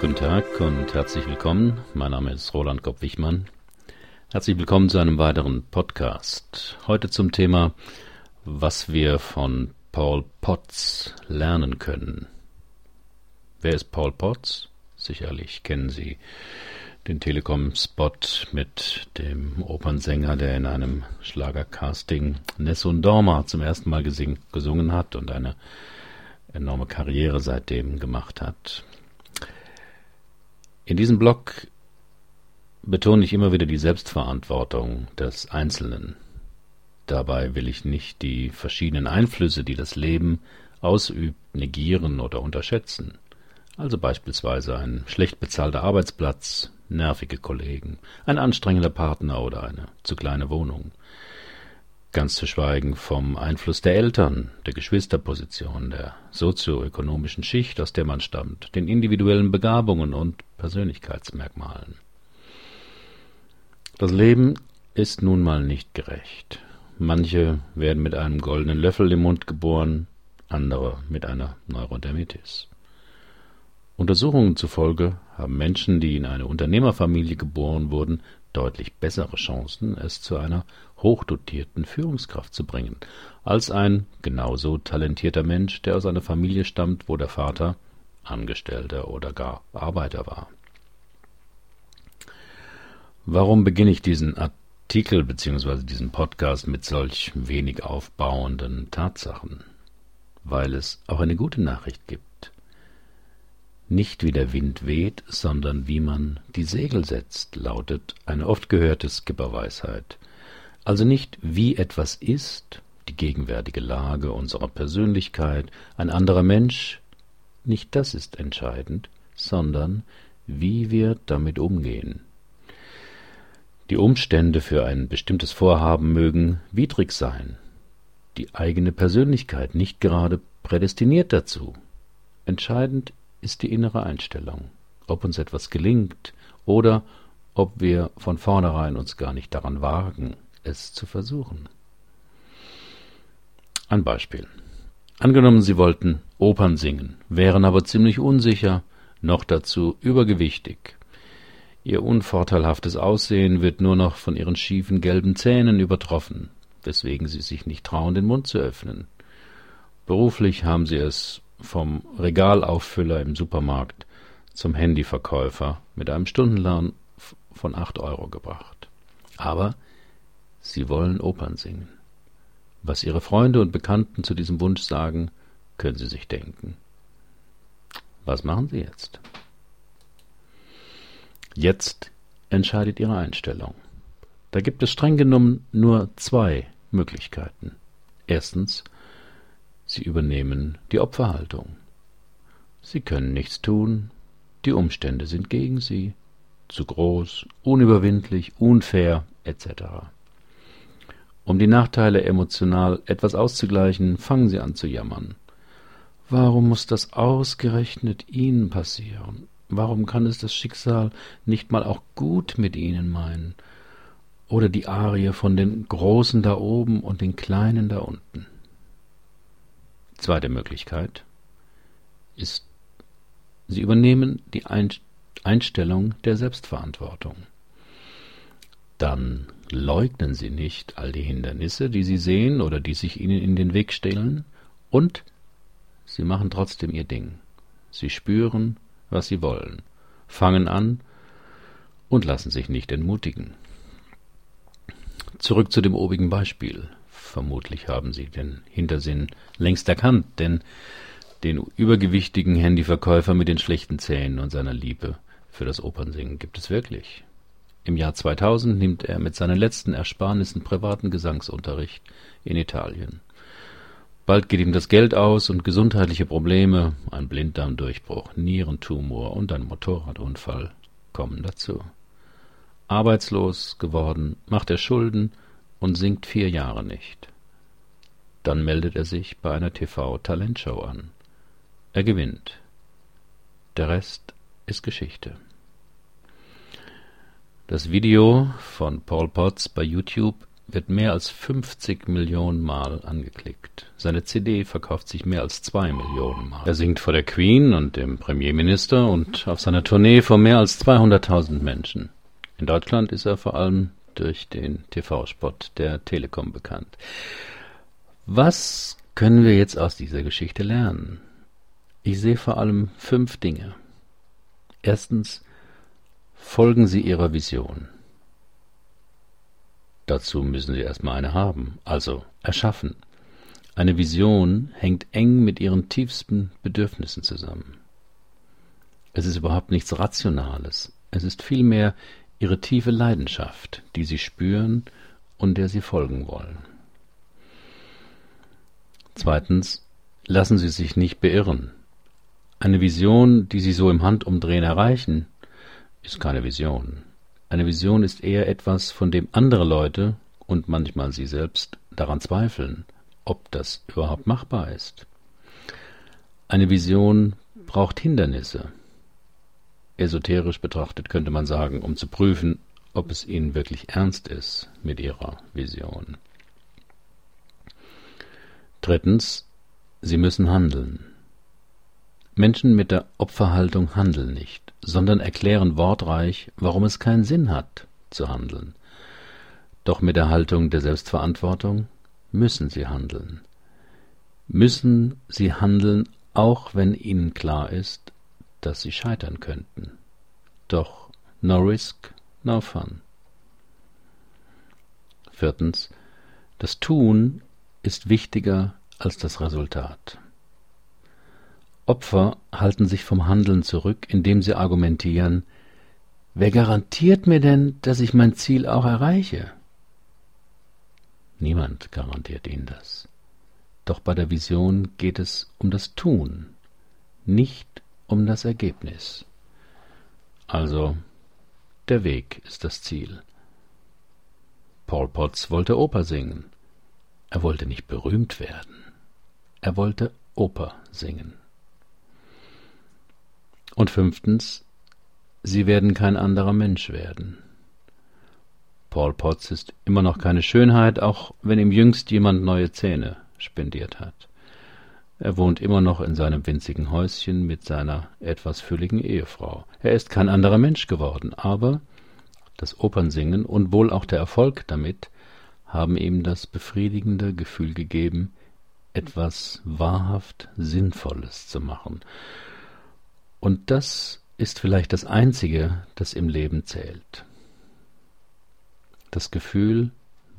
Guten Tag und herzlich willkommen. Mein Name ist Roland Kopp-Wichmann. Herzlich willkommen zu einem weiteren Podcast. Heute zum Thema, was wir von Paul Potts lernen können. Wer ist Paul Potts? Sicherlich kennen Sie den Telekom-Spot mit dem Opernsänger, der in einem Schlagercasting Nessun Dorma zum ersten Mal gesungen hat und eine enorme Karriere seitdem gemacht hat. In diesem Blog betone ich immer wieder die Selbstverantwortung des Einzelnen. Dabei will ich nicht die verschiedenen Einflüsse, die das Leben ausübt, negieren oder unterschätzen. Also beispielsweise ein schlecht bezahlter Arbeitsplatz, nervige Kollegen, ein anstrengender Partner oder eine zu kleine Wohnung. Ganz zu schweigen vom Einfluss der Eltern, der Geschwisterposition, der sozioökonomischen Schicht, aus der man stammt, den individuellen Begabungen und Persönlichkeitsmerkmalen. Das Leben ist nun mal nicht gerecht. Manche werden mit einem goldenen Löffel im Mund geboren, andere mit einer Neurodermitis. Untersuchungen zufolge haben Menschen, die in eine Unternehmerfamilie geboren wurden, deutlich bessere Chancen, es zu einer hochdotierten Führungskraft zu bringen, als ein genauso talentierter Mensch, der aus einer Familie stammt, wo der Vater Angestellter oder gar Arbeiter war. Warum beginne ich diesen Artikel bzw. diesen Podcast mit solch wenig aufbauenden Tatsachen? Weil es auch eine gute Nachricht gibt. Nicht wie der Wind weht, sondern wie man die Segel setzt, lautet eine oft gehörte Skipperweisheit. Also nicht wie etwas ist, die gegenwärtige Lage unserer Persönlichkeit, ein anderer Mensch, nicht das ist entscheidend, sondern wie wir damit umgehen. Die Umstände für ein bestimmtes Vorhaben mögen widrig sein, die eigene Persönlichkeit nicht gerade prädestiniert dazu. Entscheidend ist die innere Einstellung, ob uns etwas gelingt oder ob wir von vornherein uns gar nicht daran wagen, es zu versuchen. Ein Beispiel. Angenommen, Sie wollten Opern singen, wären aber ziemlich unsicher, noch dazu übergewichtig. Ihr unvorteilhaftes Aussehen wird nur noch von Ihren schiefen gelben Zähnen übertroffen, weswegen Sie sich nicht trauen, den Mund zu öffnen. Beruflich haben Sie es vom Regalauffüller im Supermarkt zum Handyverkäufer mit einem Stundenlohn von acht Euro gebracht. Aber Sie wollen Opern singen. Was Ihre Freunde und Bekannten zu diesem Wunsch sagen, können Sie sich denken. Was machen Sie jetzt? Jetzt entscheidet Ihre Einstellung. Da gibt es streng genommen nur zwei Möglichkeiten. Erstens, Sie übernehmen die Opferhaltung. Sie können nichts tun, die Umstände sind gegen Sie, zu groß, unüberwindlich, unfair etc. Um die Nachteile emotional etwas auszugleichen, fangen sie an zu jammern. Warum muss das ausgerechnet Ihnen passieren? Warum kann es das Schicksal nicht mal auch gut mit Ihnen meinen? Oder die Arie von den Großen da oben und den Kleinen da unten? Zweite Möglichkeit ist, Sie übernehmen die Einstellung der Selbstverantwortung. Dann leugnen Sie nicht all die Hindernisse, die Sie sehen oder die sich Ihnen in den Weg stellen, und Sie machen trotzdem Ihr Ding. Sie spüren, was Sie wollen, fangen an und lassen sich nicht entmutigen. Zurück zu dem obigen Beispiel. Vermutlich haben Sie den Hintersinn längst erkannt, denn den übergewichtigen Handyverkäufer mit den schlechten Zähnen und seiner Liebe für das Opernsingen gibt es wirklich. Im Jahr 2000 nimmt er mit seinen letzten Ersparnissen privaten Gesangsunterricht in Italien. Bald geht ihm das Geld aus und gesundheitliche Probleme, ein Blinddarmdurchbruch, Nierentumor und ein Motorradunfall kommen dazu. Arbeitslos geworden, macht er Schulden und singt vier Jahre nicht. Dann meldet er sich bei einer TV-Talentshow an. Er gewinnt. Der Rest ist Geschichte. Das Video von Paul Potts bei YouTube wird mehr als 50 Millionen Mal angeklickt. Seine CD verkauft sich mehr als zwei Millionen Mal. Er singt vor der Queen und dem Premierminister und auf seiner Tournee vor mehr als 200.000 Menschen. In Deutschland ist er vor allem durch den TV-Spot der Telekom bekannt. Was können wir jetzt aus dieser Geschichte lernen? Ich sehe vor allem fünf Dinge. Erstens, folgen Sie Ihrer Vision. Dazu müssen Sie erstmal eine haben, also erschaffen. Eine Vision hängt eng mit Ihren tiefsten Bedürfnissen zusammen. Es ist überhaupt nichts Rationales, es ist vielmehr Ihre tiefe Leidenschaft, die Sie spüren und der Sie folgen wollen. Zweitens, lassen Sie sich nicht beirren. Eine Vision, die Sie so im Handumdrehen erreichen, ist keine Vision. Eine Vision ist eher etwas, von dem andere Leute und manchmal Sie selbst daran zweifeln, ob das überhaupt machbar ist. Eine Vision braucht Hindernisse. Esoterisch betrachtet könnte man sagen, um zu prüfen, ob es Ihnen wirklich ernst ist mit Ihrer Vision. Drittens, Sie müssen handeln. Menschen mit der Opferhaltung handeln nicht, sondern erklären wortreich, warum es keinen Sinn hat, zu handeln. Doch mit der Haltung der Selbstverantwortung müssen sie handeln. Müssen sie handeln, auch wenn ihnen klar ist, dass sie scheitern könnten. Doch no risk, no fun. Viertens. Das Tun ist wichtiger als das Resultat. Opfer halten sich vom Handeln zurück, indem sie argumentieren, wer garantiert mir denn, dass ich mein Ziel auch erreiche? Niemand garantiert ihnen das. Doch bei der Vision geht es um das Tun, nicht um das Ergebnis. Also, der Weg ist das Ziel. Paul Potts wollte Oper singen. Er wollte nicht berühmt werden. Er wollte Oper singen. Und fünftens, sie werden kein anderer Mensch werden. Paul Potts ist immer noch keine Schönheit, auch wenn ihm jüngst jemand neue Zähne spendiert hat. Er wohnt immer noch in seinem winzigen Häuschen mit seiner etwas fülligen Ehefrau. Er ist kein anderer Mensch geworden, aber das Opernsingen und wohl auch der Erfolg damit haben ihm das befriedigende Gefühl gegeben, etwas wahrhaft Sinnvolles zu machen. Und das ist vielleicht das Einzige, das im Leben zählt. Das Gefühl,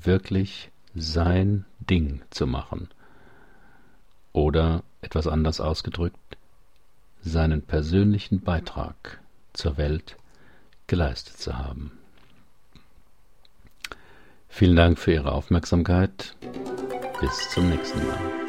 wirklich sein Ding zu machen. Oder etwas anders ausgedrückt, seinen persönlichen Beitrag zur Welt geleistet zu haben. Vielen Dank für Ihre Aufmerksamkeit. Bis zum nächsten Mal.